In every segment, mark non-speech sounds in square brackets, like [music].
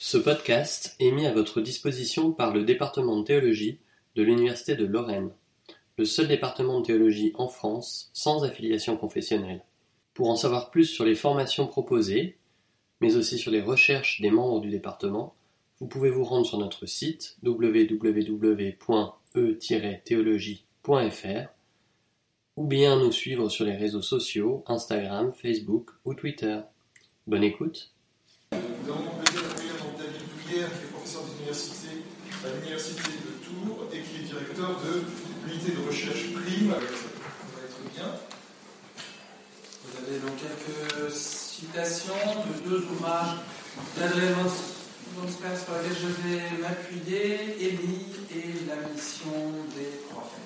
Ce podcast est mis à votre disposition par le département de théologie de l'Université de Lorraine, le seul département de théologie en France sans affiliation confessionnelle. Pour en savoir plus sur les formations proposées, mais aussi sur les recherches des membres du département, vous pouvez vous rendre sur notre site www.e-théologie.fr ou bien nous suivre sur les réseaux sociaux Instagram, Facebook ou Twitter. Bonne écoute avons le plaisir d'accueillir donc David Douillère, qui à l'université de Tours et qui est directeur de l'unité de recherche PRIME. Ça va être bien. Vous avez donc quelques citations de deux ouvrages d'Adrien Wonsper sur lesquels je vais m'appuyer, Élie et la mission des prophètes.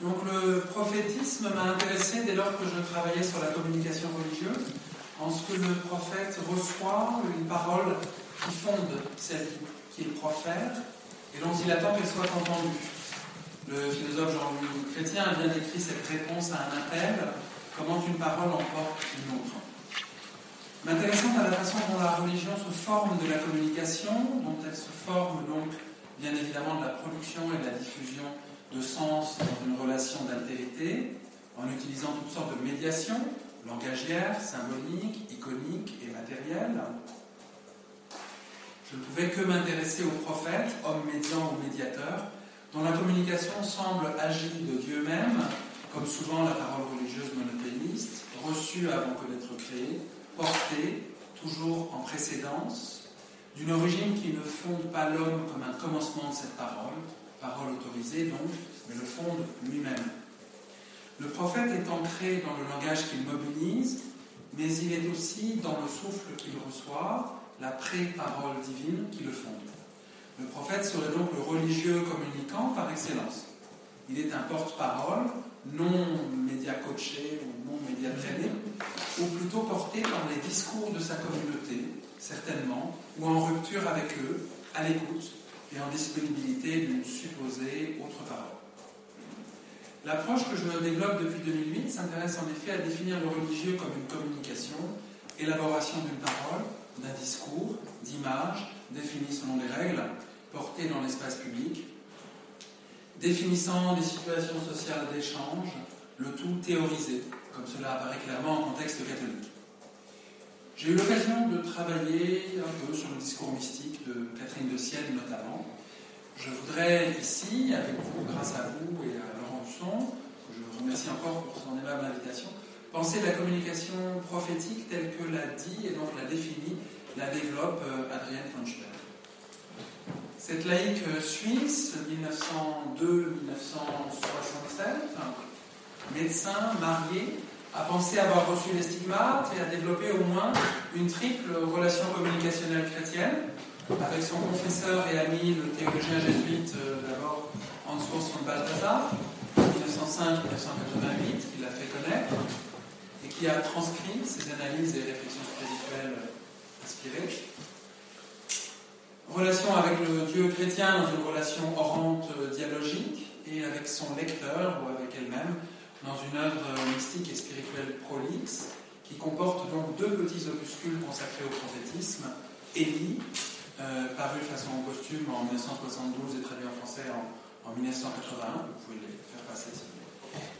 Donc le prophétisme m'a intéressé dès lors que je travaillais sur la communication religieuse, en ce que le prophète reçoit une parole qui fonde celle qu'il profère et dont il attend qu'elle soit entendue. Le philosophe Jean-Louis Chrétien a bien décrit cette réponse à un appel, comment une parole emporte une autre. M'intéressant à la façon dont la religion se forme de la communication, dont elle se forme donc bien évidemment de la production et de la diffusion de sens dans une relation d'altérité, en utilisant toutes sortes de médiations, langagières, symboliques, iconiques et matérielles. Je ne pouvais que m'intéresser aux prophètes, hommes médians ou médiateurs, dont la communication semble agir de Dieu même, comme souvent la parole religieuse monothéiste, reçue avant que d'être créée, portée, toujours en précédence, d'une origine qui ne fonde pas l'homme comme un commencement de cette parole, parole autorisée donc, mais le fonde lui-même. Le prophète est ancré dans le langage qu'il mobilise, mais il est aussi dans le souffle qu'il reçoit, la pré-parole divine qui le fonde. Le prophète serait donc le religieux communicant par excellence. Il est un porte-parole, non média coaché ou non média traîné, ou plutôt porté par les discours de sa communauté, certainement, ou en rupture avec eux, à l'écoute, et en disponibilité d'une supposée autre parole. L'approche que je développe depuis 2008 s'intéresse en effet à définir le religieux comme une communication, élaboration d'une parole, d'un discours, d'images, définies selon des règles, portées dans l'espace public, définissant des situations sociales d'échange, le tout théorisé, comme cela apparaît clairement en contexte catholique. J'ai eu l'occasion de travailler un peu sur le discours mystique de Catherine de Sienne notamment. Je voudrais ici, avec vous, grâce à vous et à Laurent Husson, que je remercie encore pour son aimable invitation, penser la communication prophétique telle que l'a dit et donc la définit, la développe euh, Adrienne Funchberg. Cette laïque suisse, 1902-1967, médecin, marié, a pensé avoir reçu les stigmates et a développé au moins une triple relation communicationnelle chrétienne avec son confesseur et ami, le théologien jésuite euh, d'abord Hans Urs von Balthasar, 1905-1988, qui l'a fait connaître et qui a transcrit ses analyses et réflexions spirituelles inspirées. Relation avec le Dieu chrétien dans une relation orante euh, dialogique et avec son lecteur ou avec elle-même dans une œuvre mystique et spirituelle prolixe qui comporte donc deux petits opuscules consacrés au prophétisme, Élie, euh, paru de façon costume en 1972 et traduit en français en, 1981, vous pouvez les faire passer si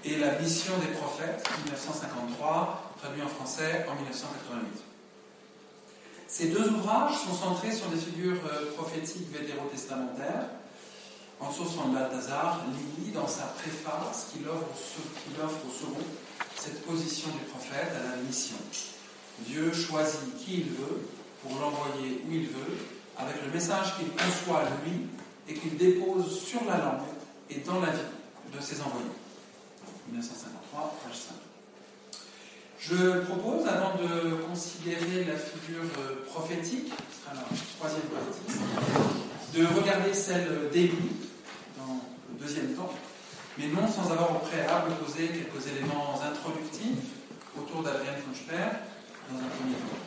et La mission des prophètes, 1953, traduit en français en 1988. Ces deux ouvrages sont centrés sur des figures euh, prophétiques vétérotestamentaires, en source von Balthazar lit dans sa préface qu'il offre, offre au second cette position du prophète à la mission. Dieu choisit qui il veut pour l'envoyer où il veut, avec le message qu'il conçoit lui et qu'il dépose sur la langue et dans la vie de ses envoyés. 1953, page 5. Je propose, avant de considérer la figure euh, prophétique, ce sera la troisième partie, de regarder celle d'Élie, deuxième temps, mais non sans avoir au préalable posé quelques éléments introductifs autour d'Adrien Funchper dans un premier temps.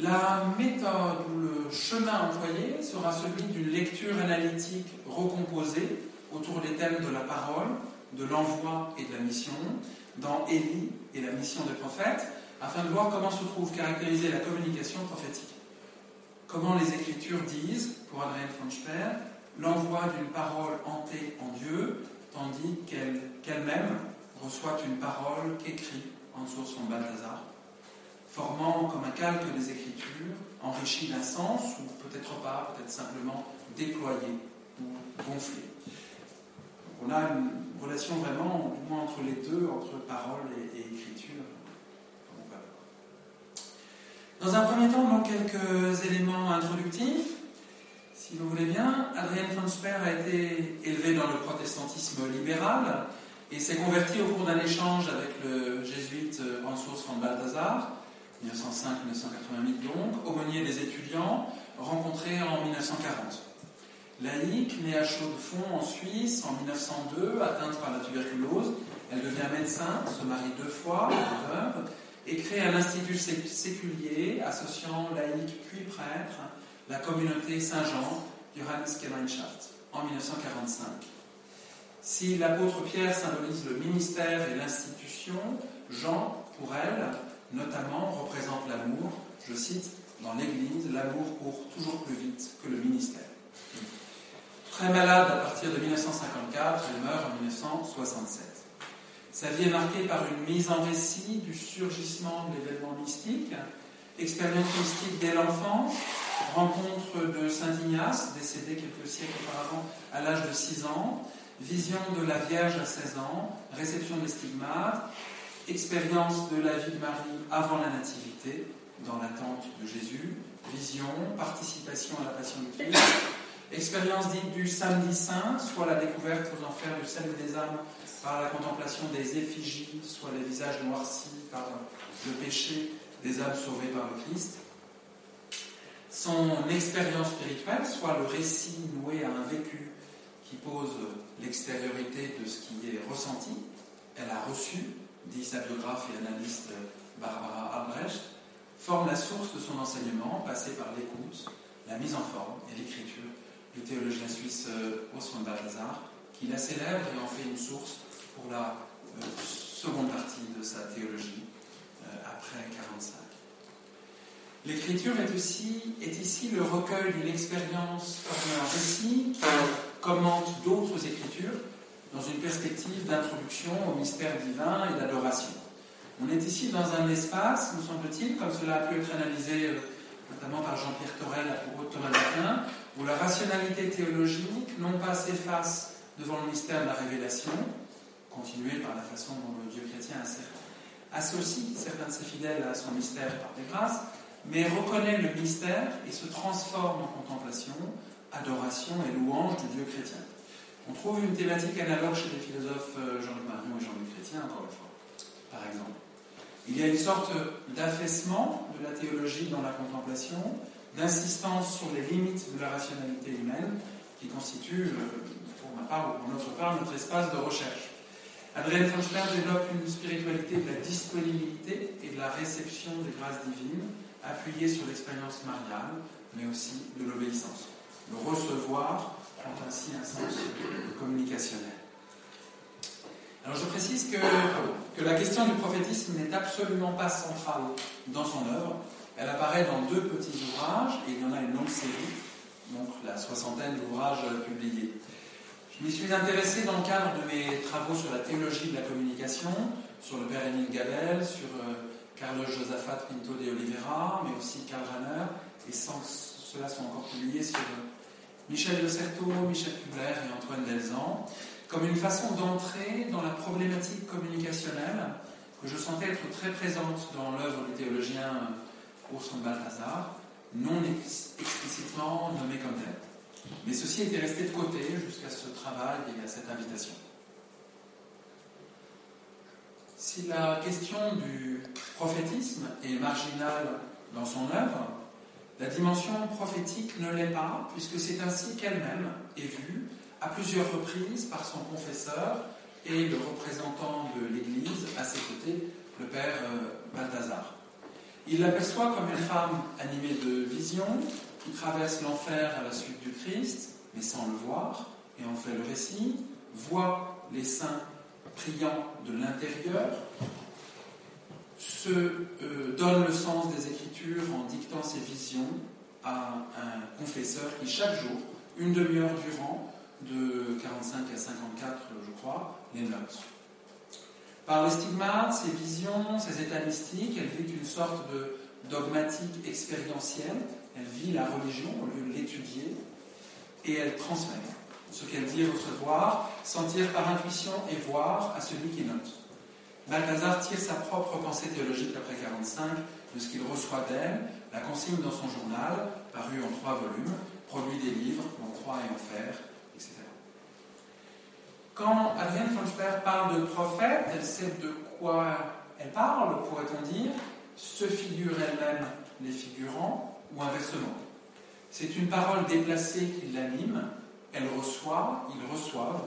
La méthode ou le chemin employé sera celui d'une lecture analytique recomposée autour des thèmes de la parole, de l'envoi et de la mission, dans Élie et la mission des prophètes, afin de voir comment se trouve caractérisée la communication prophétique. Comment les Écritures disent, pour Adrienne von Speer, l'envoi d'une parole hantée en Dieu, tandis qu'elle-même reçoit une parole qu'écrit en source son Balthazar, formant comme un calque des Écritures, enrichi d'un sens, ou peut-être pas, peut-être simplement déployé ou gonflé. On a une relation vraiment, du moins entre les deux, entre parole et, écriture. Dans un premier temps, donc, quelques éléments introductifs. Si vous voulez bien, Adrienne von Speer a été élevée dans le protestantisme libéral et s'est convertie au cours d'un échange avec le jésuite Hans-Urs von Balthasar, 1905-1988 donc, aumônier des étudiants, rencontré en 1940. Laïque, née à Chaux-de-Fonds en Suisse en 1902, atteinte par la tuberculose, elle devient médecin, se marie deux fois, et crée un institut séculier associant laïcs puis prêtres, la communauté Saint-Jean, Johannesgemeinschaft, en 1945. Si l'apôtre Pierre symbolise le ministère et l'institution, Jean, pour elle, notamment, représente l'amour. Je cite, dans l'Église, l'amour court toujours plus vite que le ministère. Très malade à partir de 1954, elle meurt en 1967. Sa vie est marquée par une mise en récit du surgissement de l'événement mystique, expérience mystique dès l'enfance, rencontre de Saint Ignace, décédé quelques siècles auparavant à l'âge de 6 ans, vision de la Vierge à 16 ans, réception des stigmates, expérience de la vie de Marie avant la Nativité, dans l'attente de Jésus, vision, participation à la Passion du Christ, expérience dite du samedi saint, soit la découverte aux enfers du salut des âmes par la contemplation des effigies, soit les visages noircis par le péché des âmes sauvées par le Christ. Son expérience spirituelle, soit le récit noué à un vécu qui pose l'extériorité de ce qui est ressenti, elle a reçu, dit sa biographe et analyste Barbara Albrecht, forme la source de son enseignement, passé par l'écoute, la mise en forme et l'écriture du théologien suisse euh, Osman Balthazar, qui la célèbre et en fait une source pour la euh, seconde partie de sa théologie, euh, après 45. L'écriture est, est ici le recueil d'une expérience formée en récit qui commente d'autres écritures dans une perspective d'introduction au mystère divin et d'adoration. On est ici dans un espace, nous semble-t-il, comme cela a pu être analysé notamment par Jean-Pierre Torel à propos de Thomas d'Aquin, où la rationalité théologique non pas s'efface devant le mystère de la révélation, continué par la façon dont le Dieu chrétien associe certains de ses fidèles à son mystère par des grâces, mais reconnaît le mystère et se transforme en contemplation, adoration et louange du Dieu chrétien. On trouve une thématique analogue chez les philosophes euh, Jean-Luc Marion et Jean-Luc Chrétien, encore une fois, par exemple. Il y a une sorte d'affaissement de la théologie dans la contemplation, d'insistance sur les limites de la rationalité humaine, qui constitue, euh, pour ma part ou pour notre part, notre espace de recherche. Adrienne Fonchler développe une spiritualité de la disponibilité et de la réception des grâces divines, appuyée sur l'expérience mariale, mais aussi de l'obéissance. Le recevoir prend ainsi un sens communicationnel. Alors je précise que, que la question du prophétisme n'est absolument pas centrale dans son œuvre. Elle apparaît dans deux petits ouvrages, et il y en a une longue série, donc la soixantaine d'ouvrages publiés. Je m'y suis intéressé dans le cadre de mes travaux sur la théologie de la communication, sur le père Émile Gabel, sur euh, Carlos Josaphat Pinto de Oliveira, mais aussi Karl Rahner, et sans, ceux-là sont encore publiés sur euh, Michel de Certeau, Michel Kubler et Antoine Delzan, comme une façon d'entrer dans la problématique communicationnelle que je sentais être très présente dans l'œuvre du théologien Orson Balthazar, non explicitement nommé comme tel. Mais ceci était resté de côté jusqu'à ce travail et à cette invitation. Si la question du prophétisme est marginale dans son œuvre, la dimension prophétique ne l'est pas, puisque c'est ainsi qu'elle-même est vue à plusieurs reprises par son confesseur et le représentant de l'Église à ses côtés, le père euh, Balthazar. Il l'aperçoit comme une femme animée de visions qui traverse l'enfer à la suite du Christ, mais sans le voir, et en fait le récit, voit les saints priant de l'intérieur, se euh, donne le sens des Écritures en dictant ses visions à un confesseur qui, chaque jour, une demi-heure durant, de 45 à 54, je crois, les note. Par les stigmates, ses visions, ses états mystiques, elle vit une sorte de dogmatique expérientielle. Elle vit la religion au lieu de l'étudier et elle transmet ce qu'elle dit recevoir, sentir par intuition et voir à celui qui note. Balthazar tire sa propre pensée théologique après 45 de ce qu'il reçoit d'elle, la consigne dans son journal, paru en trois volumes, produit des livres, en croix et en fer. Quand Adrienne von Sperr parle de prophète, elle sait de quoi elle parle, pourrait-on dire, se figure elle-même les figurants, ou inversement. C'est une parole déplacée qui l'anime, elle reçoit, ils reçoivent,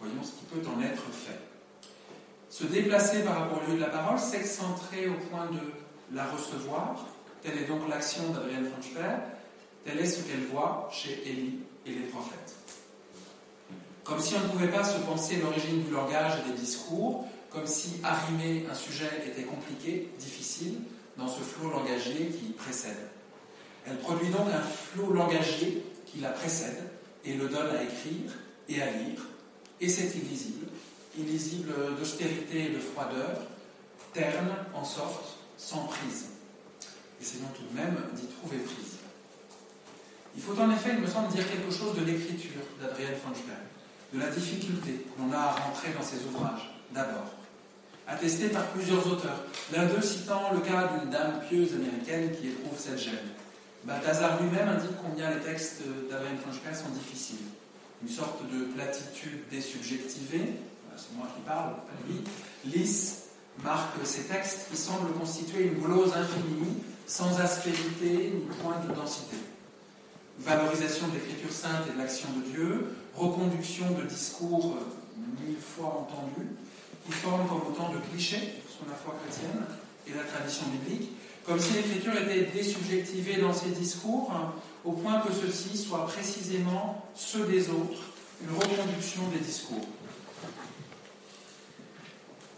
voyons ce qui peut en être fait. Se déplacer par rapport au lieu de la parole, s'excentrer au point de la recevoir, telle est donc l'action d'Adrienne von Sperr, tel est ce qu'elle voit chez Élie et les prophètes. Comme si on ne pouvait pas se penser l'origine du langage et des discours, comme si arrimer un sujet était compliqué, difficile, dans ce flot langagier qui précède. Elle produit donc un flot langagier qui la précède et le donne à écrire et à lire, et c'est illisible, illisible d'austérité et de froideur, terne en sorte, sans prise. Essayons tout de même d'y trouver prise. Il faut en effet, il me semble, dire quelque chose de l'écriture d'Adrienne Funchberg, de la difficulté que l'on a à rentrer dans ses ouvrages, d'abord, attestée par plusieurs auteurs, l'un d'eux citant le cas d'une dame pieuse américaine qui éprouve cette gêne. Balthazar lui-même indique combien les textes d'Adrienne Funchberg sont difficiles. Une sorte de platitude désubjectivée, c'est moi qui parle, pas lui, lisse, marque ces textes qui semblent constituer une glose infinie, sans aspérité ni point de densité valorisation de l'écriture sainte et de l'action de Dieu, reconduction de discours euh, mille fois entendus, qui forment comme autant de clichés sur la foi chrétienne et la tradition biblique, comme si l'écriture était désubjectivée dans ses discours, hein, au point que ceux-ci soient précisément ceux des autres, une reconduction des discours.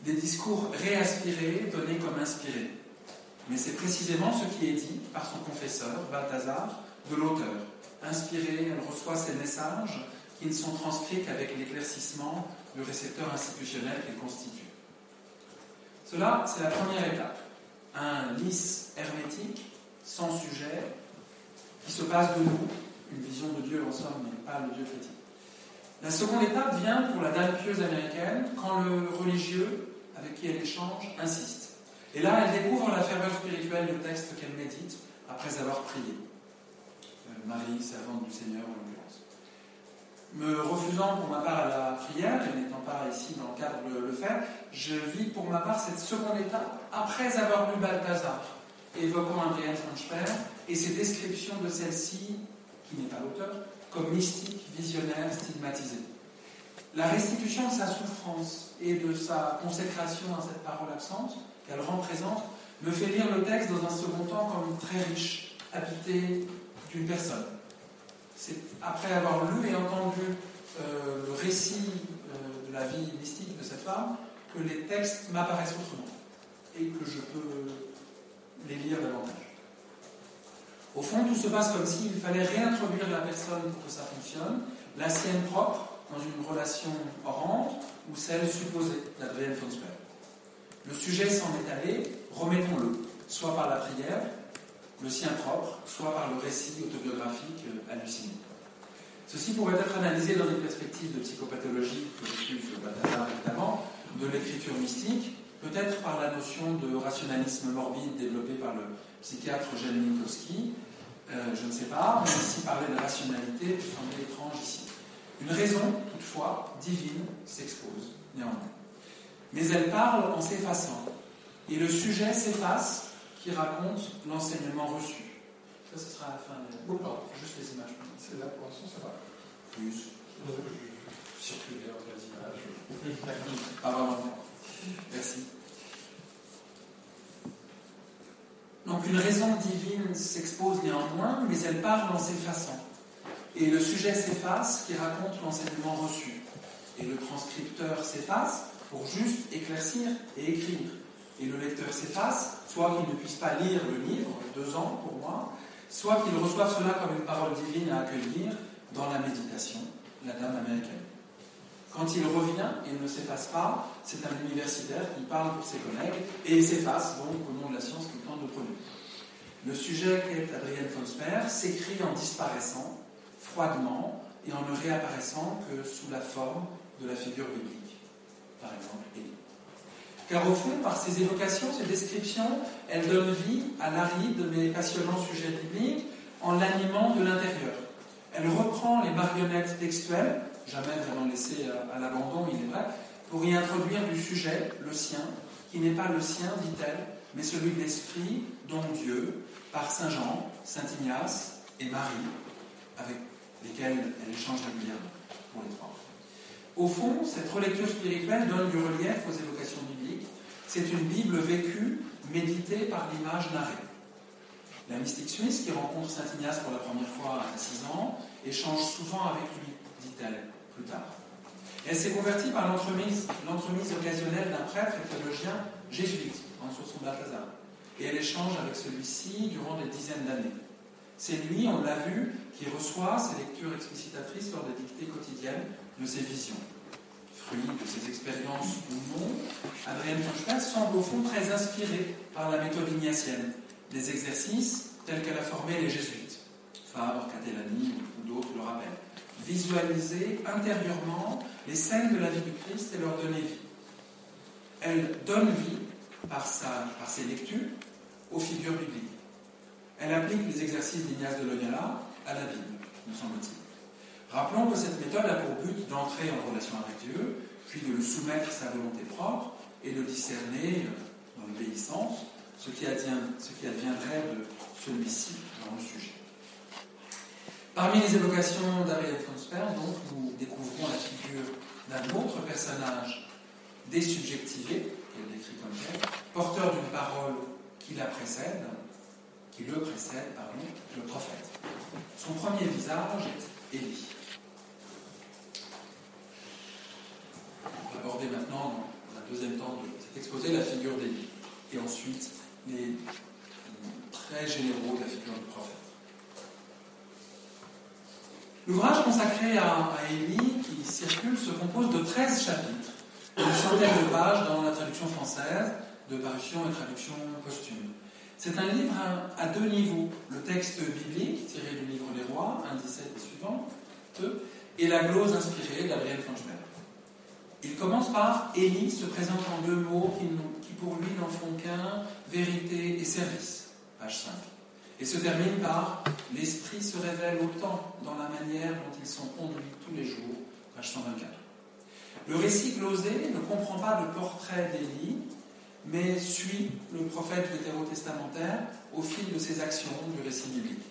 Des discours réaspirés, donnés comme inspirés. Mais c'est précisément ce qui est dit par son confesseur, Balthazar, de l'auteur. Inspirée, elle reçoit ces messages qui ne sont transcrits qu'avec l'éclaircissement du récepteur institutionnel qu'elle constitue. Cela, c'est la première étape. Un lys hermétique, sans sujet, qui se passe de nous, une vision de Dieu en somme, mais pas le Dieu chrétien. La seconde étape vient pour la dame pieuse américaine quand le religieux avec qui elle échange insiste. Et là, elle découvre la ferveur spirituelle du texte qu'elle médite après avoir prié. Marie, servante du Seigneur. Me refusant pour ma part à la prière, et n'étant pas ici dans le cadre de le faire, je vis pour ma part cette seconde étape après avoir lu Balthazar, évoquant Andréane von et ses descriptions de celle-ci, qui n'est pas l'auteur, comme mystique, visionnaire, stigmatisée. La restitution de sa souffrance et de sa consécration à cette parole absente qu'elle rend présente me fait lire le texte dans un second temps comme très riche, habité d'une personne. C'est après avoir lu et entendu euh, le récit euh, de la vie mystique de cette femme que les textes m'apparaissent autrement et que je peux les lire davantage. Au fond, tout se passe comme s'il fallait réintroduire la personne pour que ça fonctionne, la sienne propre, dans une relation orante ou celle supposée d'Adrienne Fonsberg. Le sujet s'en est allé, remettons-le, soit par la prière, le sien propre, soit par le récit autobiographique halluciné. Ceci pourrait être analysé dans une perspective de psychopathologie que évidemment, de l'écriture mystique, peut-être par la notion de rationalisme morbide développée par le psychiatre Eugène Minkowski, euh, je ne sais pas, mais si parler de rationalité peut sembler étrange ici. Une raison, toutefois, divine, s'expose, néanmoins. Mais elle parle en s'effaçant, et le sujet s'efface qui raconte l'enseignement reçu. Ça, ce sera à la fin. De... Oh, pardon. Juste les images. C'est là pour l'instant, ça va. Plus. Circuler entre les images. Pas vraiment. Merci. Donc une raison divine s'expose néanmoins, mais elle parle en s'effaçant. Et le sujet s'efface qui raconte l'enseignement reçu. Et le transcripteur s'efface pour juste éclaircir et écrire et le lecteur s'efface, soit qu'il ne puisse pas lire le livre, deux ans pour moi, soit qu'il reçoive cela comme une parole divine à accueillir dans la méditation, la dame américaine. Quand il revient, il ne s'efface pas, c'est un universitaire qui parle pour ses collègues et s'efface donc au nom de la science qu'il tente de produire. Le sujet qu'est Adrienne Fonsper s'écrit en disparaissant, froidement, et en ne réapparaissant que sous la forme de la figure biblique, par exemple Élie. Car au fond, par ses évocations, ses descriptions, elle donne vie à l'aride mais passionnant sujet biblique en l'animant de l'intérieur. Elle reprend les marionnettes textuelles, jamais vraiment laissées à l'abandon, il est vrai, pour y introduire du sujet, le sien, qui n'est pas le sien, dit-elle, mais celui de l'Esprit dont Dieu, par Saint Jean, Saint Ignace et Marie, avec lesquels elle échange régulièrement pour les trois. Au fond, cette relecture spirituelle donne du relief aux évocations bibliques. C'est une Bible vécue, méditée par l'image narrée. La mystique suisse, qui rencontre Saint Ignace pour la première fois à 6 ans, échange souvent avec lui, dit-elle plus tard. Elle s'est convertie par l'entremise occasionnelle d'un prêtre et théologien jésuite, en son Balthazar. Et elle échange avec celui-ci durant des dizaines d'années. C'est lui, on l'a vu, qui reçoit ses lectures explicitatrices lors des dictées quotidiennes de ses visions. De ses expériences ou non, Adrienne Fauchepel semble au fond très inspirée par la méthode ignatienne, des exercices tels qu'elle a formé les jésuites. Fabre, Catellani ou d'autres le rappellent. Visualiser intérieurement les scènes de la vie du Christ et leur donner vie. Elle donne vie par ses lectures aux figures bibliques. Elle applique les exercices d'Ignace de Loyola à la Bible, me semble-t-il. Rappelons que cette méthode a pour but d'entrer en relation avec Dieu, puis de le soumettre à sa volonté propre et de discerner euh, dans l'obéissance ce qui, adviendrait de celui-ci dans le sujet. Parmi les évocations d'Ariel Fonsper, donc, nous découvrons la figure d'un autre personnage désubjectivé, qu'elle décrit comme tel, porteur d'une parole qui la précède, qui le précède, pardon, le prophète. Son premier visage est Élie. On va aborder maintenant, dans un deuxième temps de cet exposé, la figure d'Élie, et ensuite les traits généraux de la figure du prophète. L'ouvrage consacré à, Élie, qui circule, se compose de 13 chapitres, une centaine de pages dans la traduction française, de parution et traduction posthume. C'est un livre à, deux niveaux. Le texte biblique, tiré du livre des rois, 1, 17 et suivant, et la glose inspirée d'Adrien Franchberg. Il commence par Élie se présente en deux mots qui, pour lui n'en font qu'un, vérité et service, page 5. Et se termine par L'Esprit se révèle autant dans la manière dont ils sont conduits tous les jours, page 124. Le récit glosé ne comprend pas le portrait d'Élie, mais suit le prophète vétérotestamentaire au fil de ses actions du récit biblique.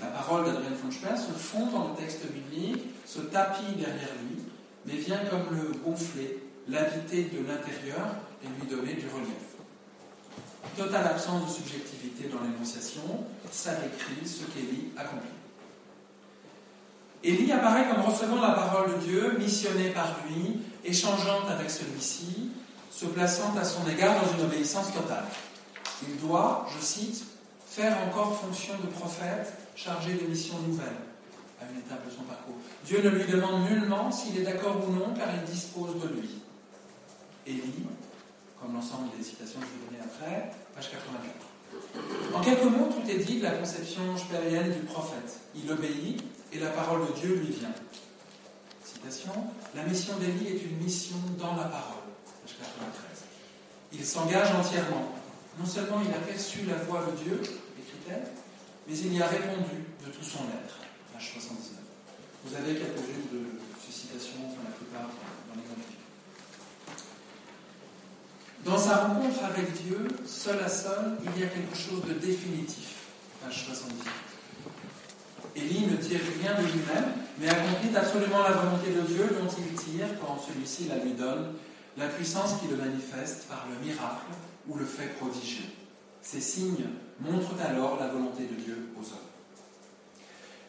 La parole d'Adrien Funchper se fond dans le texte biblique, se tapit derrière lui, mais vient comme le gonfler, l'habiter de l'intérieur et lui donner du relief. Totale absence de subjectivité dans l'énonciation, ça décrit ce qu'Élie accomplit. Élie apparaît comme recevant la parole de Dieu, missionné par lui, échangeant avec celui-ci, se plaçant à son égard dans une obéissance totale. Il doit, je cite, faire encore fonction de prophète chargé de missions nouvelles à une étape de son parcours. Dieu ne lui demande nullement s'il est d'accord ou non, car il dispose de lui. Élie, comme l'ensemble des citations que je vais donner après, page 84. En quelques mots, tout est dit de la conception spérienne du prophète. Il obéit et la parole de Dieu lui vient. Citation La mission d'Élie est une mission dans la parole. Page 93. Il s'engage entièrement. Non seulement il a perçu la voix de Dieu, écrit-elle, mais il y a répondu de tout son être. Page 79. Vous avez quelques-unes de ces citations, la plupart dans les Dans sa rencontre avec Dieu, seul à seul, il y a quelque chose de définitif. Page 78. Élie ne tire rien de lui-même, mais accomplit absolument la volonté de Dieu dont il tire, quand celui-ci la lui donne, la puissance qui le manifeste par le miracle ou le fait prodigieux. Ces signes montrent alors la volonté de Dieu aux hommes.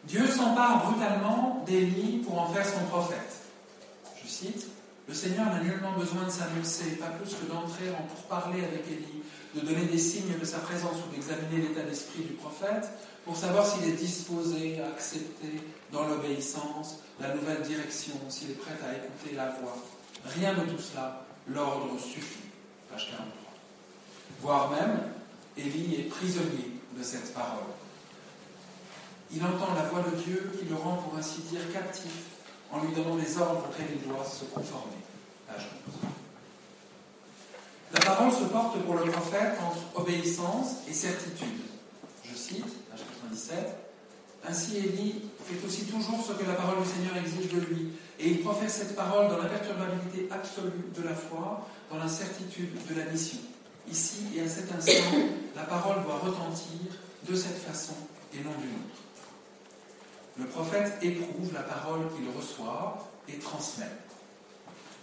Dieu s'empare brutalement d'Élie pour en faire son prophète. Je cite, Le Seigneur n'a nullement besoin de s'annoncer, pas plus que d'entrer en pourparler avec Élie, de donner des signes de sa présence ou d'examiner l'état d'esprit du prophète pour savoir s'il est disposé à accepter dans l'obéissance la nouvelle direction, s'il est prêt à écouter la voix. Rien de tout cela, l'ordre suffit. Page 43. Voire même, Élie est prisonnier de cette parole. Il entend la voix de Dieu qui le rend, pour ainsi dire, captif en lui donnant des ordres auxquels il doit se conformer. Page 11. La parole se porte pour le prophète entre obéissance et certitude. Je cite, page 97, Ainsi Élie fait aussi toujours ce que la parole du Seigneur exige de lui, et il professe cette parole dans l'imperturbabilité absolue de la foi, dans la certitude de la mission. Ici et à cet instant, la parole doit retentir de cette façon et non d'une autre. Le prophète éprouve la parole qu'il reçoit et transmet.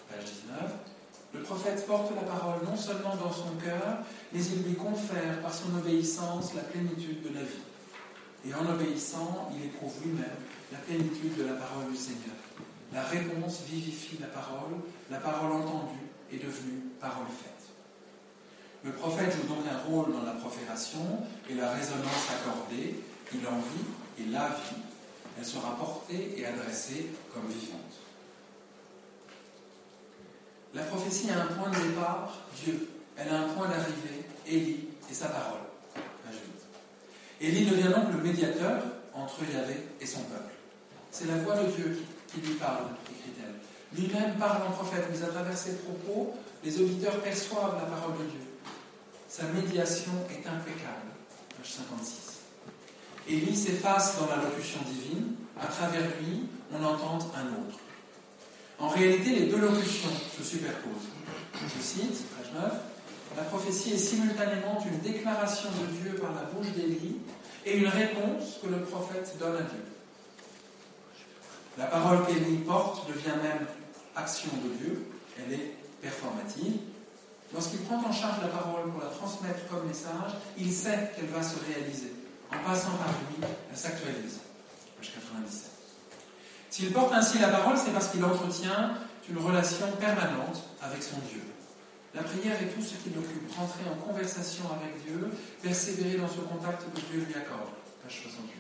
Page 19. Le prophète porte la parole non seulement dans son cœur, mais il lui confère par son obéissance la plénitude de la vie. Et en obéissant, il éprouve lui-même la plénitude de la parole du Seigneur. La réponse vivifie la parole, la parole entendue est devenue parole faite. Le prophète joue donc un rôle dans la profération et la résonance accordée. Il en vit et la vie. Elle sera portée et adressée comme vivante. La prophétie a un point de départ, Dieu. Elle a un point d'arrivée, Élie et sa parole. Élie devient donc le médiateur entre Yahvé et son peuple. C'est la voix de Dieu qui, lui parle, écrit-elle. Lui-même parle en prophète, mais à travers ses propos, les auditeurs perçoivent la parole de Dieu. Sa médiation est impeccable. Page 56. Élie s'efface dans la locution divine. À travers lui, on entend un autre. En réalité, les deux locutions se superposent. Je cite, page 9, La prophétie est simultanément une déclaration de Dieu par la bouche d'Élie et une réponse que le prophète donne à Dieu. La parole qu'Élie porte devient même action de Dieu, elle est performative. Lorsqu'il prend en charge la parole pour la transmettre comme message, il sait qu'elle va se réaliser. En passant par lui, elle s'actualise. Page 97. S'il porte ainsi la parole, c'est parce qu'il entretient une relation permanente avec son Dieu. La prière est tout ce qui l'occupe, rentrer en conversation avec Dieu, persévérer dans ce contact que Dieu lui accorde. Page 68.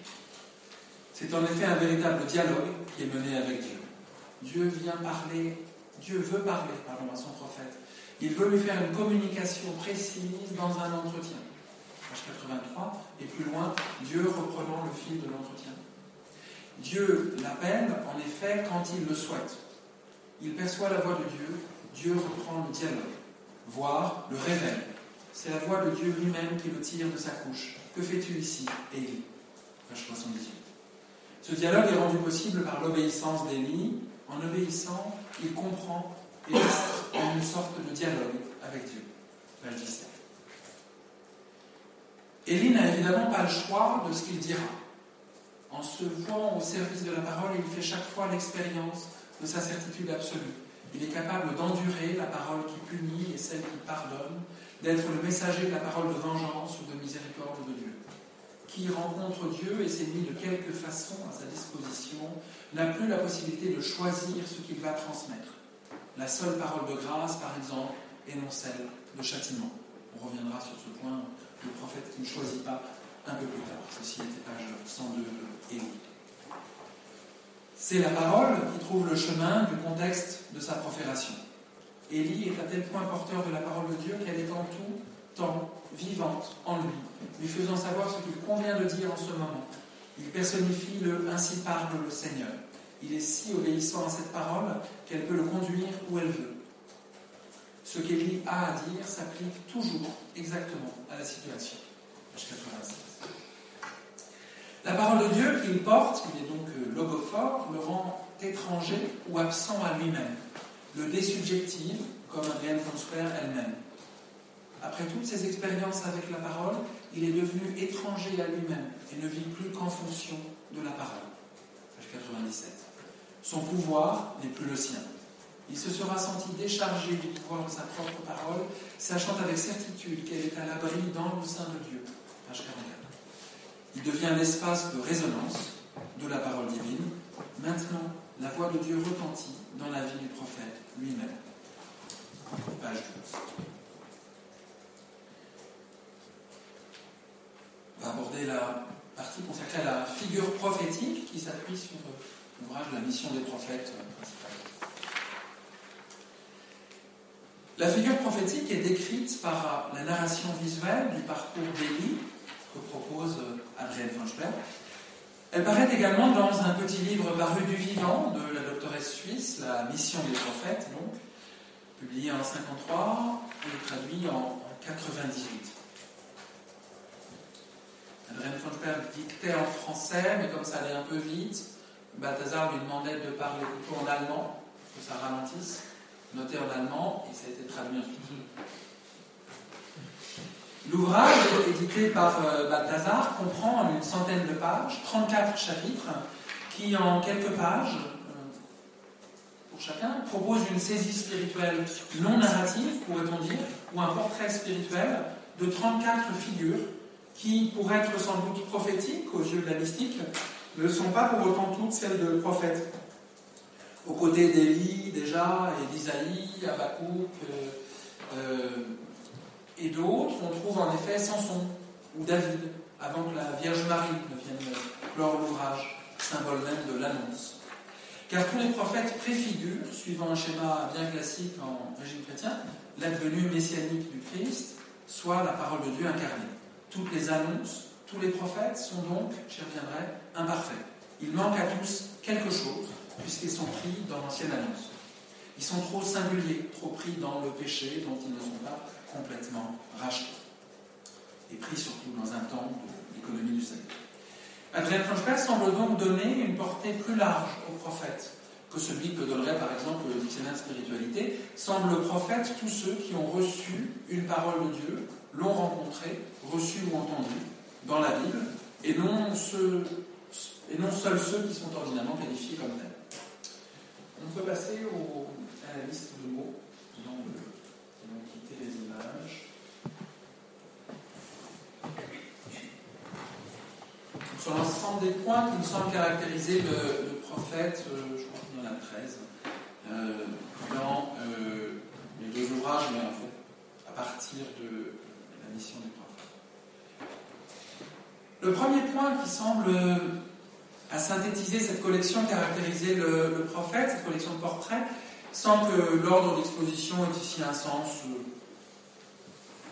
C'est en effet un véritable dialogue qui est mené avec Dieu. Dieu vient parler, Dieu veut parler pardon, à son prophète. Il veut lui faire une communication précise dans un entretien. Page 83. Et plus loin, Dieu reprenant le fil de l'entretien. Dieu l'appelle, en effet, quand il le souhaite. Il perçoit la voix de Dieu, Dieu reprend le dialogue, voire le révèle. C'est la voix de Dieu lui-même qui le tire de sa couche. Que fais-tu ici, Élie? Page 78. Ce dialogue est rendu possible par l'obéissance d'Élie. En obéissant, il comprend et reste en une sorte de dialogue avec Dieu. Page 17. Élie n'a évidemment pas le choix de ce qu'il dira. En se voant au service de la parole, il fait chaque fois l'expérience de sa certitude absolue. Il est capable d'endurer la parole qui punit et celle qui pardonne, d'être le messager de la parole de vengeance ou de miséricorde de Dieu. Qui rencontre Dieu et s'est mis de quelque façon à sa disposition n'a plus la possibilité de choisir ce qu'il va transmettre. La seule parole de grâce, par exemple, et non celle de châtiment. On reviendra sur ce point, le prophète qui ne choisit pas un peu plus tard. Ceci était page 102 de Élie. C'est la parole qui trouve le chemin du contexte de sa profération. Élie est à tel point porteur de la parole de Dieu qu'elle est en tout temps vivante en lui, lui faisant savoir ce qu'il convient de dire en ce moment. Il personnifie le Ainsi parle le Seigneur. Il est si obéissant à cette parole qu'elle peut le conduire où elle veut. Ce qu'Élie a à dire s'applique toujours exactement à la situation. Page 86. La parole de Dieu qu'il porte, il est donc euh, logophore, le rend étranger ou absent à lui-même, le désubjective, comme Adrienne Fonsper elle-même. Après toutes ses expériences avec la parole, il est devenu étranger à lui-même et ne vit plus qu'en fonction de la parole. Page 97. Son pouvoir n'est plus le sien. Il se sera senti déchargé du pouvoir de sa propre parole, sachant avec certitude qu'elle est à l'abri dans le sein de Dieu. Page 44. Il devient l'espace de résonance de la parole divine. Maintenant, la voix de Dieu retentit dans la vie du prophète lui-même. Page 12. On va aborder la partie consacrée à la figure prophétique qui s'appuie sur l'ouvrage La mission des prophètes La figure prophétique est décrite par la narration visuelle du parcours d'Élie que propose Adrienne Funchberg. Elle paraît également dans un petit livre paru du vivant de la doctoresse suisse, La mission des prophètes, donc, publié en 1953 et traduit en 1998. Adrienne Funchberg dictait en français, mais comme ça allait un peu vite, Balthazar lui demandait de parler plutôt en allemand, que ça ralentisse, noté en allemand, et ça a été traduit ensuite. L'ouvrage, édité par euh, Balthazar, comprend en une centaine de pages, 34 chapitres, qui en quelques pages, euh, pour chacun, proposent une saisie spirituelle non narrative, pourrait-on dire, ou un portrait spirituel de 34 figures qui, pour être sans doute prophétiques aux yeux de la mystique, ne sont pas pour autant toutes celles de prophètes. Aux côtés d'Élie, déjà, et d'Isaïe, Habakkuk euh, euh, et d'autres, on trouve en effet Samson ou David, avant que la Vierge Marie ne vienne clore l'ouvrage, symbole même de l'annonce. Car tous les prophètes préfigurent, suivant un schéma bien classique en régime chrétien, l'advenue messianique du Christ, soit la parole de Dieu incarnée. Toutes les annonces, tous les prophètes sont donc, j'y reviendrai, imparfaits. Il manque à tous quelque chose, puisqu'ils sont pris dans l'ancienne annonce. Ils sont trop singuliers, trop pris dans le péché dont ils ne sont pas complètement rachetés. Et pris surtout dans un temps de l'économie du salut. Adrien Franchberg semble donc donner une portée plus large aux prophètes que celui que donnerait par exemple le dictionnaire de spiritualité. Semble prophète tous ceux qui ont reçu une parole de Dieu, l'ont rencontré, reçu ou entendu dans la Bible, et non, ceux, et non seuls ceux qui sont ordinairement qualifiés comme tels. On peut passer au, à la liste de mots qui vont, quitter les images. Sur l'ensemble des points qui me semblent caractériser le, prophète, euh, je crois qu'il y en a 13, euh, dans euh, les deux ouvrages, mais en fait à partir de la mission des prophètes. Le premier point qui semble à synthétiser cette collection, caractériser le, prophète, cette collection de portraits, sans que l'ordre d'exposition ait ici un sens euh,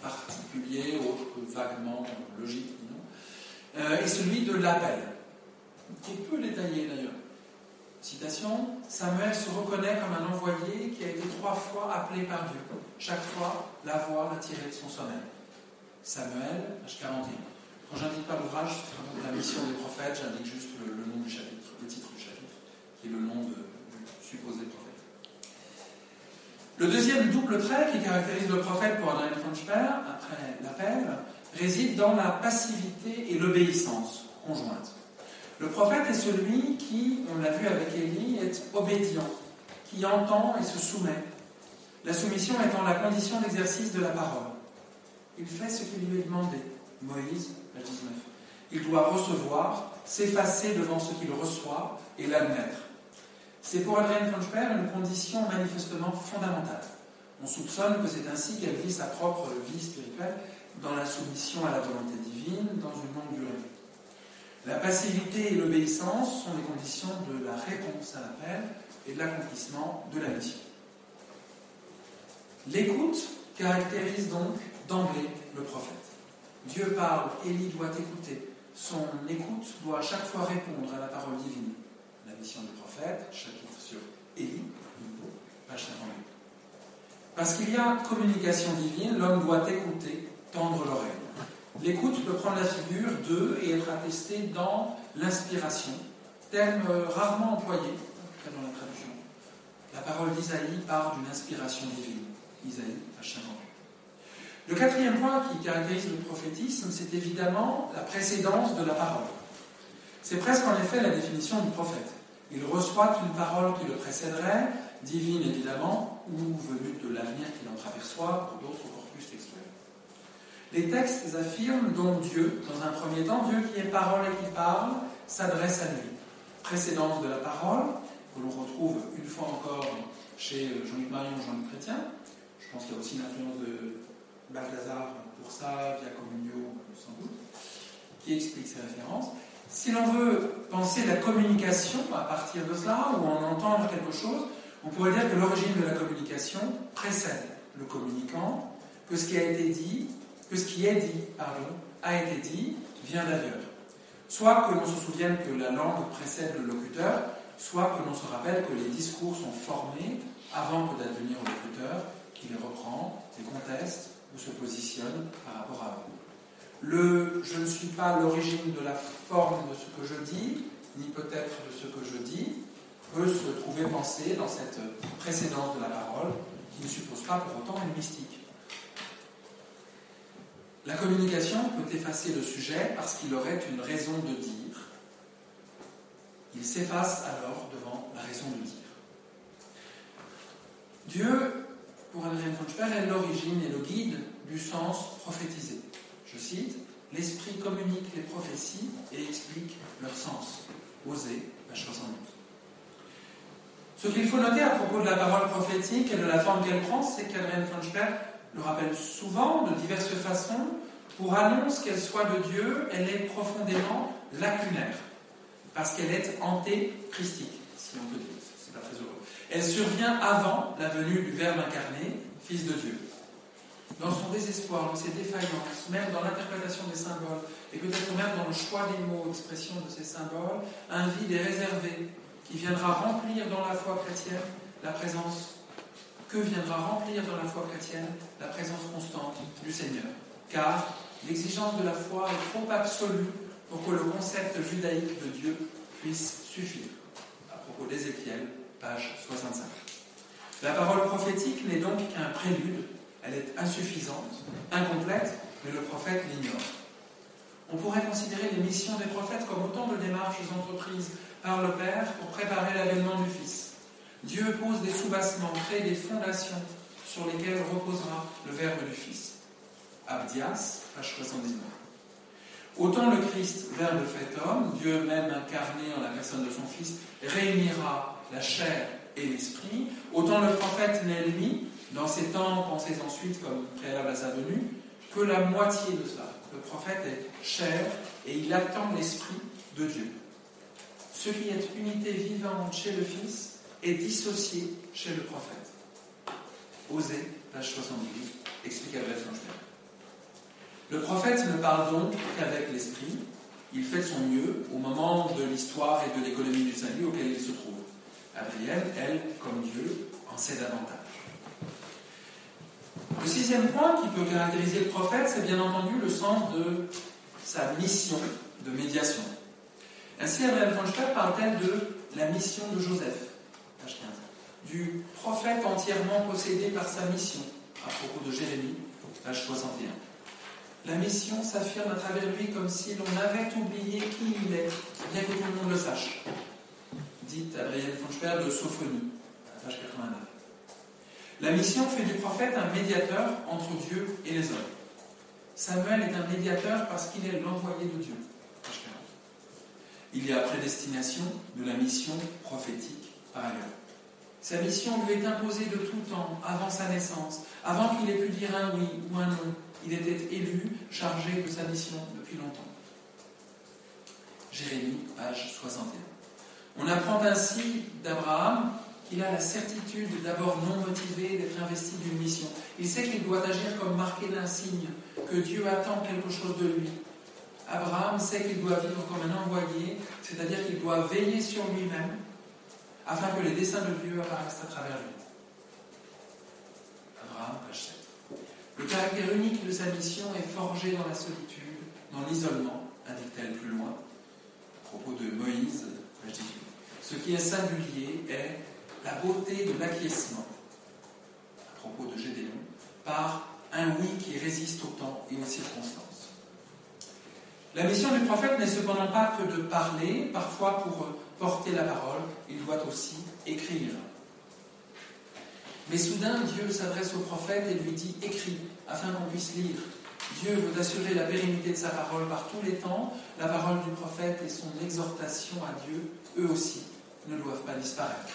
particulier, autre que vaguement logique, non euh, et celui de l'appel, qui est peu détaillé d'ailleurs. Citation Samuel se reconnaît comme un envoyé qui a été trois fois appelé par Dieu. Chaque fois, la voix l'a tiré de son sommeil. Samuel, page 41. Quand j'indique pas l'ouvrage, la mission des prophètes, j'indique juste le, nom du chapitre, le titre du chapitre, qui est le nom du supposé prophète. Le deuxième double trait qui caractérise le prophète pour Adrien Funchberg, après l'appel, réside dans la passivité et l'obéissance conjointe. Le prophète est celui qui, on l'a vu avec Élie, est obédient, qui entend et se soumet. La soumission étant la condition d'exercice de la parole. Il fait ce qui lui est demandé. Moïse, page 19. Il doit recevoir, s'effacer devant ce qu'il reçoit et l'admettre. C'est pour Adrienne Funchberg une condition manifestement fondamentale. On soupçonne que c'est ainsi qu'elle vit sa propre vie spirituelle dans la soumission à la volonté divine, dans une longue durée. La passivité et l'obéissance sont les conditions de la réponse à l'appel et de l'accomplissement de la mission. L'écoute caractérise donc d'emblée le prophète. Dieu parle, Élie doit écouter. Son écoute doit à chaque fois répondre à la parole divine. La mission du prophète, chapitre sur Élie, page 58. Parce qu'il y a communication divine, l'homme doit écouter, tendre l'oreille. L'écoute peut prendre la figure de et être attestée dans l'inspiration, terme rarement employé, dans la traduction. La parole d'Isaïe parle d'une inspiration divine. Isaïe, page 58. Le quatrième point qui caractérise le prophétisme, c'est évidemment la précédence de la parole. C'est presque en effet la définition du prophète. Il reçoit une parole qui le précéderait, divine évidemment, ou venue de l'avenir qu'il entreaperçoit, pour d'autres corpus textuels. Les textes affirment donc Dieu, dans un premier temps, Dieu qui est parole et qui parle, s'adresse à lui. Précédence de la parole, que l'on retrouve une fois encore chez Jean-Luc Marion, Jean-Luc Chrétien. Je pense qu'il y a aussi l'influence de Balthazar pour ça, via Communio sans doute, qui explique ces références. Si l'on veut penser la communication à partir de cela, ou en entendre quelque chose, on pourrait dire que l'origine de la communication précède le communicant, que ce qui a été dit, que ce qui est dit, pardon, a été dit, vient d'ailleurs. Soit que l'on se souvienne que la langue précède le locuteur, soit que l'on se rappelle que les discours sont formés avant que d'advenir au locuteur, qui les reprend, les conteste se positionne par rapport à eux. Le je ne suis pas l'origine de la forme de ce que je dis, ni peut-être de ce que je dis, peut se trouver pensé dans cette précédence de la parole, qui ne suppose pas pour autant une mystique. La communication peut effacer le sujet parce qu'il aurait une raison de dire. Il s'efface alors devant la raison de dire. Dieu, pour Adrien von Speer, est l'origine et le guide du sens prophétisé. Je cite L'Esprit communique les prophéties et explique leur sens. Osée, page 72. Ce qu'il faut noter à propos de la parole prophétique et de la forme qu'elle prend, c'est qu'Adrien von Speer le rappelle souvent de diverses façons. Pour annonce qu'elle soit de Dieu, elle est profondément lacunaire, parce qu'elle est antéchristique, si on peut dire. Elle survient avant la venue du Verbe incarné, Fils de Dieu. Dans son désespoir, dans ses défaillances, même dans l'interprétation des symboles, et peut-être même dans le choix des mots, expression de ces symboles, un vide est réservé qui viendra remplir dans la foi chrétienne la présence, que viendra remplir dans la foi chrétienne la présence constante du Seigneur. Car l'exigence de la foi est trop absolue pour que le concept judaïque de Dieu puisse suffire. À propos d'Ézéchiel, page 65. La parole prophétique n'est donc qu'un prélude, elle est insuffisante, incomplète, mais le prophète l'ignore. On pourrait considérer les missions des prophètes comme autant de démarches entreprises par le Père pour préparer l'avènement du Fils. Dieu pose des soubassements, crée des fondations sur lesquelles reposera le Verbe du Fils. Abdias, page 79. Autant le Christ, Verbe fait homme, Dieu même incarné en la personne de son Fils, réunira la chair et l'esprit, autant le prophète n'est lui, dans ces temps pensés ensuite comme préalable à sa venue, que la moitié de cela. Le prophète est chair et il attend l'esprit de Dieu. Ce qui est unité vivante chez le Fils est dissocié chez le prophète. Osée, page 72, explique Albert. Le prophète ne parle donc qu'avec l'esprit. Il fait de son mieux au moment de l'histoire et de l'économie du salut auquel il se trouve. Gabrielle, elle, comme Dieu, en sait davantage. Le sixième point qui peut caractériser le prophète, c'est bien entendu le sens de sa mission de médiation. Ainsi, Abraham von Speer parle-t-elle de la mission de Joseph, page 15, du prophète entièrement possédé par sa mission, à propos de Jérémie, page 61. La mission s'affirme à travers lui comme si l'on avait oublié qui il est, bien que tout le monde le sache. Dit Adrien von Speer de Sophonie, page 89. La mission fait du prophète un médiateur entre Dieu et les hommes. Samuel est un médiateur parce qu'il est l'envoyé de Dieu. Page 40. Il y a prédestination de la mission prophétique par ailleurs. Sa mission lui est imposée de tout temps, avant sa naissance, avant qu'il ait pu dire un oui ou un non. Il était élu, chargé de sa mission depuis longtemps. Jérémie, page 61. On apprend ainsi d'Abraham qu'il a la certitude, d'abord non motivé, d'être investi d'une mission. Il sait qu'il doit agir comme marqué d'un signe, que Dieu attend quelque chose de lui. Abraham sait qu'il doit vivre comme un envoyé, c'est-à-dire qu'il doit veiller sur lui-même, afin que les desseins de Dieu apparaissent à travers lui. Abraham, page 7. Le caractère unique de sa mission est forgé dans la solitude, dans l'isolement, indique-t-elle plus loin, à propos de Moïse, page 18. Ce qui est singulier est la beauté de l'acquiescement, à propos de Gédéon, par un oui qui résiste au temps et aux circonstances. La mission du prophète n'est cependant pas que de parler, parfois pour porter la parole, il doit aussi écrire. Mais soudain, Dieu s'adresse au prophète et lui dit Écris, afin qu'on puisse lire. Dieu veut assurer la pérennité de sa parole par tous les temps. La parole du prophète et son exhortation à Dieu, eux aussi, ne doivent pas disparaître.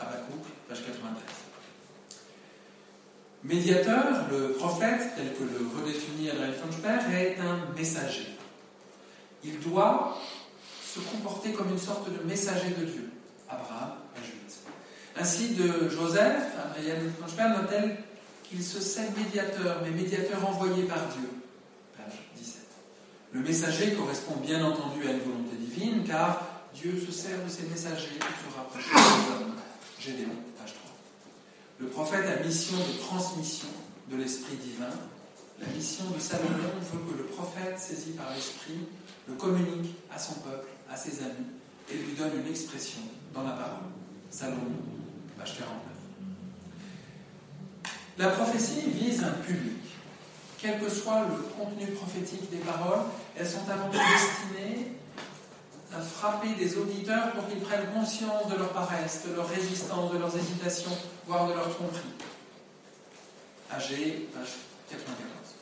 Habakkuk, page 93. Médiateur, le prophète, tel que le redéfinit Adrien Funchberg, est un messager. Il doit se comporter comme une sorte de messager de Dieu. Abraham, 8. Ainsi, de Joseph, Adrien Funchberg note qu'il se sait médiateur, mais médiateur envoyé par Dieu. Page 17. Le messager correspond bien entendu à une volonté divine, car Dieu se sert de ses messagers pour se rapprocher des hommes. Gédéon, page 3. Le prophète a mission de transmission de l'Esprit divin. La mission de Salomon veut que le prophète, saisi par l'Esprit, le communique à son peuple, à ses amis, et lui donne une expression dans la parole. Salomon, page 49. La prophétie vise un public. Quel que soit le contenu prophétique des paroles, elles sont avant tout destinées à frapper des auditeurs pour qu'ils prennent conscience de leur paresse, de leur résistance, de leurs hésitations, voire de leur tromperie. AG, page 94.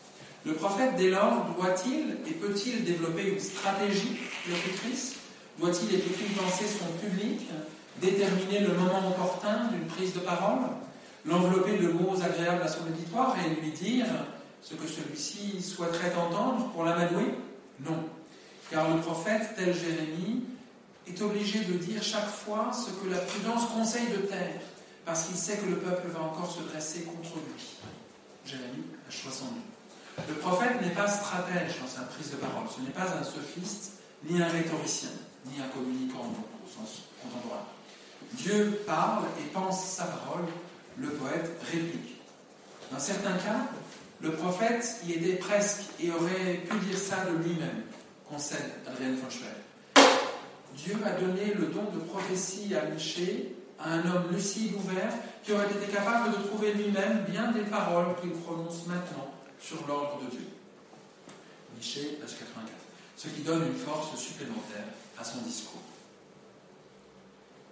Le prophète, dès lors, doit-il et peut-il développer une stratégie locutrice Doit-il peut-il penser son public, déterminer le moment opportun d'une prise de parole, l'envelopper de mots agréables à son auditoire et lui dire ce que celui-ci souhaiterait entendre pour l'amadouer? Non. Car le prophète, tel Jérémie, est obligé de dire chaque fois ce que la prudence conseille de taire, parce qu'il sait que le peuple va encore se dresser contre lui. Jérémie, page 62. Le prophète n'est pas stratège dans sa prise de parole, ce n'est pas un sophiste, ni un rhétoricien, ni un communicant au sens contemporain. Dieu parle et pense sa parole, le poète réplique. Dans certains cas, le prophète y était presque et aurait pu dire ça de lui-même concède Adrienne von Dieu a donné le don de prophétie à Miché, à un homme lucide, ouvert, qui aurait été capable de trouver lui-même bien des paroles qu'il prononce maintenant sur l'ordre de Dieu. Miché, page 84. Ce qui donne une force supplémentaire à son discours.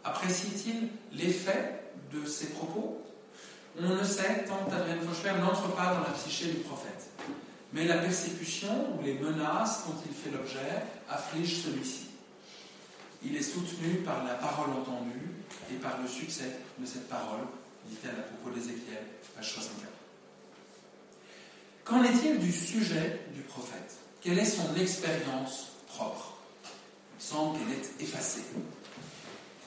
Apprécie-t-il l'effet de ses propos? On ne sait tant Adrien Fauchberg n'entre pas dans la psyché du prophète mais la persécution ou les menaces dont il fait l'objet affligent celui-ci. Il est soutenu par la parole entendue et par le succès de cette parole, dit-elle à propos d'Ézéchiel, page 64. Qu'en est-il du sujet du prophète? Quelle est son expérience propre? Il semble qu'elle est effacée.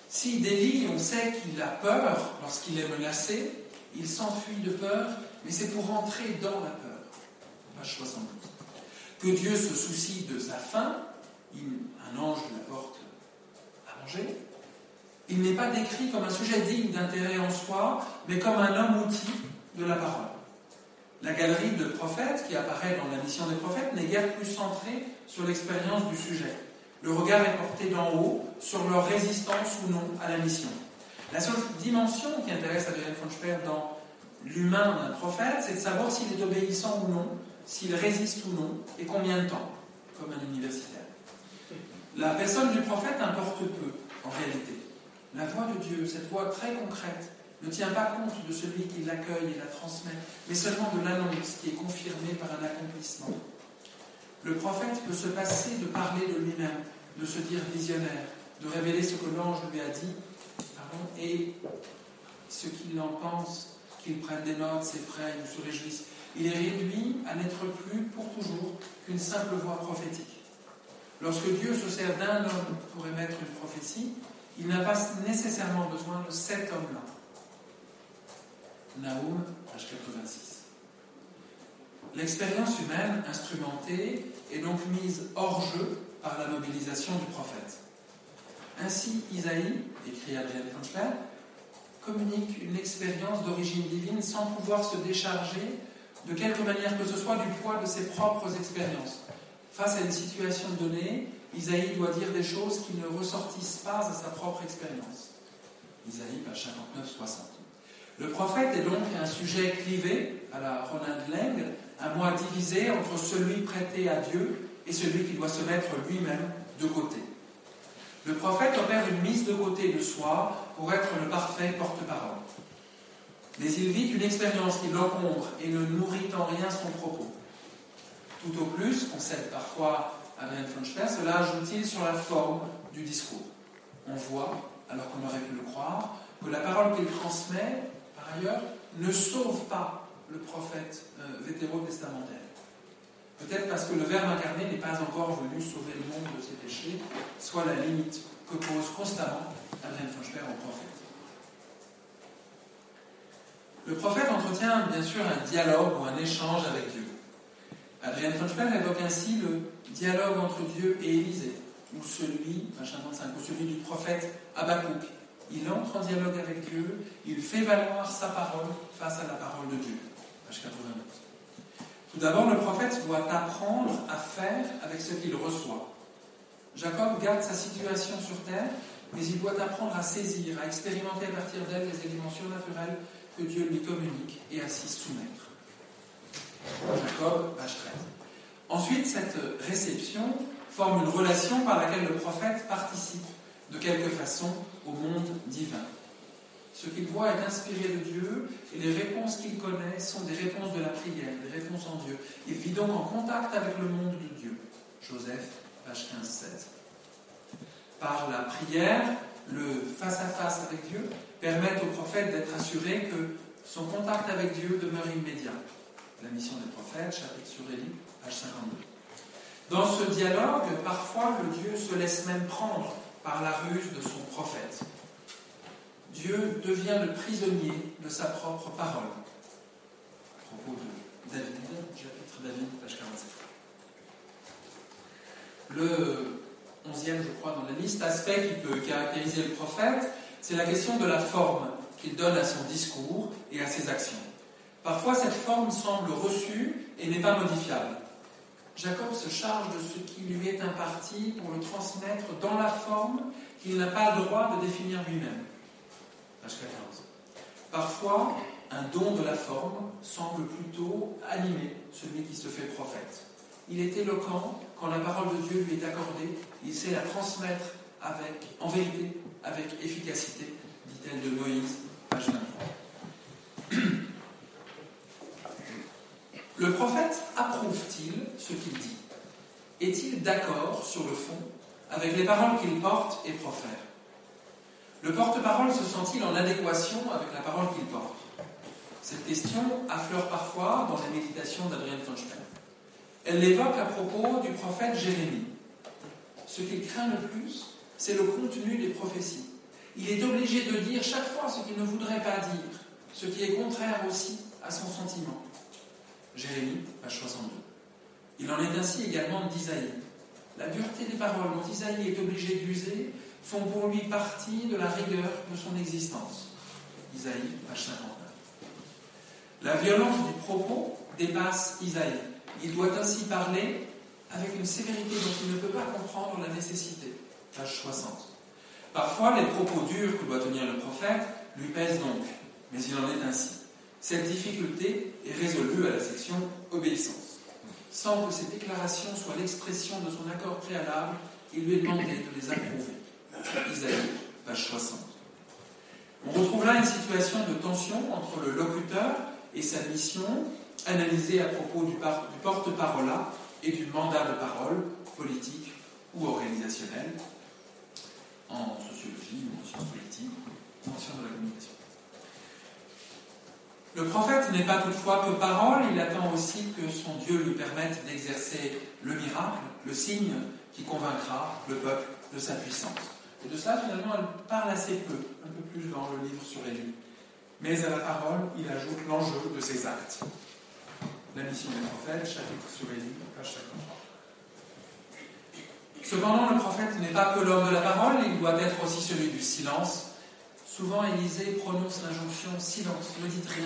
Si d'Élie, on sait qu'il a peur lorsqu'il est menacé, il s'enfuit de peur, mais c'est pour entrer dans la peur page 72. Que Dieu se soucie de sa faim, un ange lui apporte à manger. Il n'est pas décrit comme un sujet digne d'intérêt en soi, mais comme un homme-outil de la parole. La galerie de prophètes qui apparaît dans la mission des prophètes n'est guère plus centrée sur l'expérience du sujet. Le regard est porté d'en haut sur leur résistance ou non à la mission. La seule dimension qui intéresse Adrien von Speer dans l'humain d'un prophète, c'est de savoir s'il est obéissant ou non s'il résiste ou non, et combien de temps, comme un universitaire. La personne du prophète importe peu, en réalité. La voix de Dieu, cette voix très concrète, ne tient pas compte de celui qui l'accueille et la transmet, mais seulement de l'annonce qui est confirmée par un accomplissement. Le prophète peut se passer de parler de lui-même, de se dire visionnaire, de révéler ce que l'ange lui a dit, et ce qu'il en pense, qu'il prenne des notes, s'effraie ou se réjouisse il est réduit à n'être plus pour toujours qu'une simple voix prophétique. Lorsque Dieu se sert d'un homme pour émettre une prophétie, il n'a pas nécessairement besoin de cet homme-là. Naoum, page 86. L'expérience humaine instrumentée est donc mise hors jeu par la mobilisation du prophète. Ainsi, Isaïe, écrit Adrien Funchler, communique une expérience d'origine divine sans pouvoir se décharger de quelque manière que ce soit du poids de ses propres expériences. Face à une situation donnée, Isaïe doit dire des choses qui ne ressortissent pas à sa propre expérience. Isaïe, page 59, 60. Le prophète est donc un sujet clivé à la Ronin de un moi divisé entre celui prêté à Dieu et celui qui doit se mettre lui-même de côté. Le prophète opère une mise de côté de soi pour être le parfait porte-parole mais il vit une expérience qui l'encombre et ne nourrit en rien son propos. Tout au plus, on sait parfois à von Speer, cela ajoute-t-il sur la forme du discours. On voit, alors qu'on aurait pu le croire, que la parole qu'il transmet, par ailleurs, ne sauve pas le prophète euh, vétérotestamentaire. Peut-être parce que le Verbe incarné n'est pas encore venu sauver le monde de ses péchés, soit la limite que pose constamment Adrien Funchper au prophète. Le prophète entretient bien sûr un dialogue ou un échange avec Dieu. Adrien Funchper évoque ainsi le dialogue entre Dieu et Élisée, ou celui, ou celui du prophète Habakkuk. Il entre en dialogue avec Dieu, il fait valoir sa parole face à la parole de Dieu. Page 92. Tout d'abord, le prophète doit apprendre à faire avec ce qu'il reçoit. Jacob garde sa situation sur terre, mais il doit apprendre à saisir, à expérimenter à partir d'elle les éléments surnaturels que Dieu lui communique et à s'y soumettre. Jacob, page 13. Ensuite, cette réception forme une relation par laquelle le prophète participe de quelque façon au monde divin. Ce qu'il voit est inspiré de Dieu et les réponses qu'il connaît sont des réponses de la prière, des réponses en Dieu. Il vit donc en contact avec le monde de Dieu. Joseph, page 15-16. Par la prière, le face-à-face avec Dieu permet au prophète d'être assuré que son contact avec Dieu demeure immédiat. La mission des prophètes, chapitre sur Élie, page 52. Dans ce dialogue, parfois le Dieu se laisse même prendre par la ruse de son prophète. Dieu devient le prisonnier de sa propre parole. À propos de David, chapitre David, page 47. Le onzième, je crois, dans la liste, aspect qui peut caractériser le prophète, c'est la question de la forme qu'il donne à son discours et à ses actions. Parfois, cette forme semble reçue et n'est pas modifiable. Jacob se charge de ce qui lui est imparti pour le transmettre dans la forme qu'il n'a pas le droit de définir lui-même. Page 14. Parfois, un don de la forme semble plutôt animer celui qui se fait prophète. Il est éloquent quand la parole de Dieu lui est accordée, il sait la transmettre avec, en vérité, avec efficacité, dit-elle de Moïse, page 23. [clears throat] Le prophète approuve-t-il ce qu'il dit? Est-il d'accord sur le fond avec les paroles qu'il porte et profère? Le porte-parole se sent-il en adéquation avec la parole qu'il porte? Cette question affleure parfois dans les méditations d'Adrien Funstein. Elle l'évoque à propos du prophète Jérémie. Ce qu'il craint le plus, c'est le contenu des prophéties. Il est obligé de dire chaque fois ce qu'il ne voudrait pas dire, ce qui est contraire aussi à son sentiment. Jérémie, page 62. Il en est ainsi également d'Isaïe. La dureté des paroles dont Isaïe est obligé d'user font pour lui partie de la rigueur de son existence. Isaïe, page 59. La violence du propos dépasse Isaïe. Il doit ainsi parler avec une sévérité dont il ne peut pas comprendre la nécessité. Page 60. Parfois, les propos durs que doit tenir le prophète lui pèsent donc, mais il en est ainsi. Cette difficulté est résolue à la section obéissance. Sans que ces déclarations soient l'expression de son accord préalable, il lui est demandé de les approuver. Isaïe, page 60. On retrouve là une situation de tension entre le locuteur et sa mission, analysée à propos du, porte-parole et du mandat de parole, politique ou organisationnel, en sociologie ou en sciences politiques, en sciences de la communication. Le prophète n'est pas toutefois que parole, il attend aussi que son Dieu lui permette d'exercer le miracle, le signe qui convaincra le peuple de sa puissance. Et de cela, finalement, elle parle assez peu, un peu plus dans le livre sur Élie. Mais à la parole, il ajoute l'enjeu de ses actes. La mission des prophètes, chapitre sur Élie, page 53. Cependant, le prophète n'est pas que l'homme de la parole, il doit être aussi celui du silence, Souvent, Élisée prononce l'injonction silence, ne dites rien,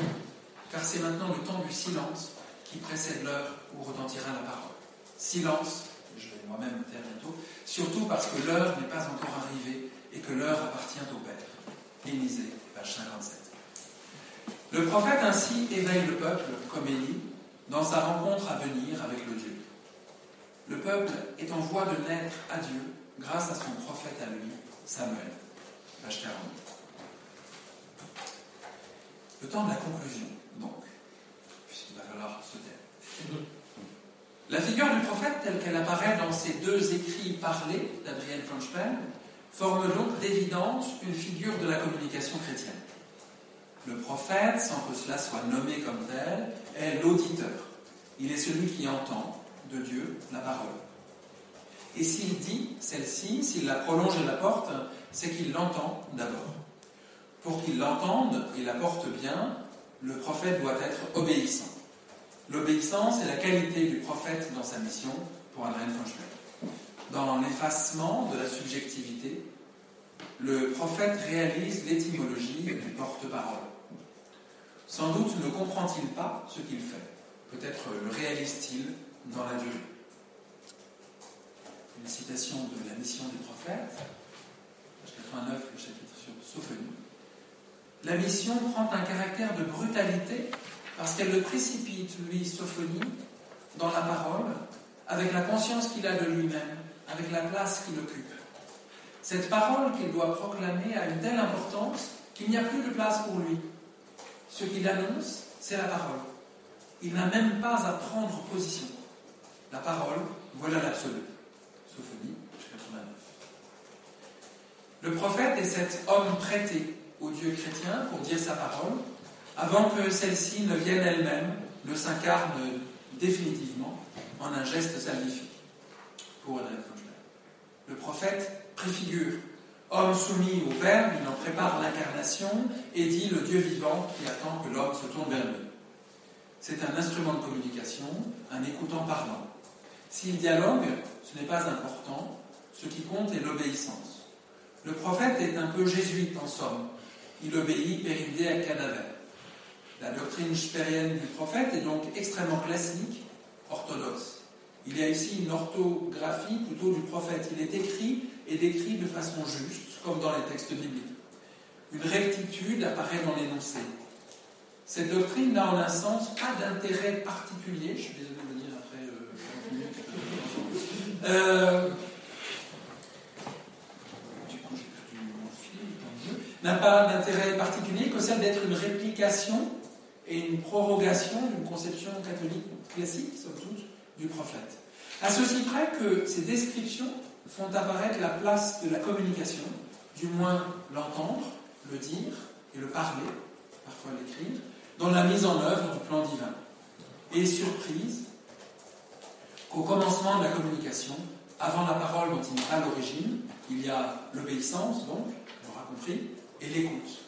car c'est maintenant le temps du silence qui précède l'heure où retentira la parole. Silence, je vais moi-même me taire bientôt, surtout parce que l'heure n'est pas encore arrivée et que l'heure appartient au Père. Élisée, page 57. Le prophète ainsi éveille le peuple, comme Élie, dans sa rencontre à venir avec le Dieu. Le peuple est en voie de naître à Dieu grâce à son prophète à lui, Samuel, page 40. Le temps de la conclusion, donc, puisqu'il va falloir se taire. La figure du prophète, telle qu'elle apparaît dans ces deux écrits parlés d'Adrienne Fronschpen, forme donc d'évidence une figure de la communication chrétienne. Le prophète, sans que cela soit nommé comme tel, est l'auditeur. Il est celui qui entend de Dieu la parole. Et s'il dit celle-ci, s'il la prolonge et la porte, c'est qu'il l'entend d'abord. Pour qu'il l'entende et la porte bien, le prophète doit être obéissant. L'obéissance est la qualité du prophète dans sa mission pour Adrien Fonschbeck. Dans l'effacement de la subjectivité, le prophète réalise l'étymologie du porte-parole. Sans doute ne comprend-il pas ce qu'il fait. Peut-être le réalise-t-il dans la durée. Une citation de la mission des prophètes, page 89, le chapitre sur Sophonie. La mission prend un caractère de brutalité parce qu'elle le précipite, lui, Sophonie, dans la parole, avec la conscience qu'il a de lui-même, avec la place qu'il occupe. Cette parole qu'il doit proclamer a une telle importance qu'il n'y a plus de place pour lui. Ce qu'il annonce, c'est la parole. Il n'a même pas à prendre position. La parole, voilà l'absolu. Sophonie, 89. Le prophète est cet homme prêté au Dieu chrétien pour dire sa parole, avant que celle-ci ne vienne elle-même, ne s'incarne définitivement en un geste salvifique. Pour Le prophète préfigure, homme soumis au Verbe, il en prépare l'incarnation et dit le Dieu vivant qui attend que l'homme se tourne vers lui. C'est un instrument de communication, un écoutant parlant. S'il dialogue, ce n'est pas important, ce qui compte est l'obéissance. Le prophète est un peu jésuite en somme. Il obéit péridé à cadavre. La doctrine spérienne du prophète est donc extrêmement classique, orthodoxe. Il y a ici une orthographie plutôt du prophète. Il est écrit et décrit de façon juste, comme dans les textes bibliques. Une rectitude apparaît dans l'énoncé. Cette doctrine n'a en un sens pas d'intérêt particulier. Je suis désolé de le dire après euh, n'a pas d'intérêt particulier que celle d'être une réplication et une prorogation d'une conception catholique classique, somme toute, du prophète. À ceci près que ces descriptions font apparaître la place de la communication, du moins l'entendre, le dire et le parler, parfois l'écrire, dans la mise en œuvre du plan divin. Et surprise qu'au commencement de la communication, avant la parole dont il n'est pas l'origine, il y a l'obéissance, donc, on aura compris, et l'écoute.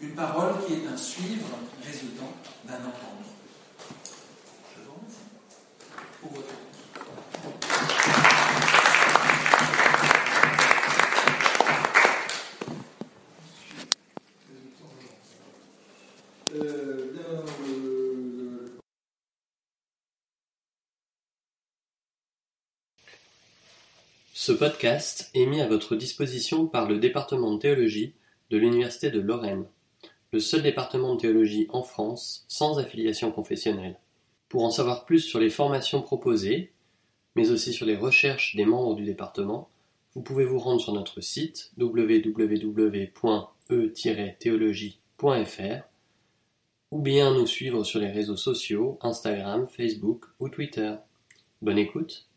Une parole qui est un suivre résultant d'un entendre. Je remercie pour votre Ce podcast est mis à votre disposition par le département de théologie de l'Université de Lorraine, le seul département de théologie en France sans affiliation confessionnelle. Pour en savoir plus sur les formations proposées, mais aussi sur les recherches des membres du département, vous pouvez vous rendre sur notre site www.e-théologie.fr ou bien nous suivre sur les réseaux sociaux Instagram, Facebook ou Twitter. Bonne écoute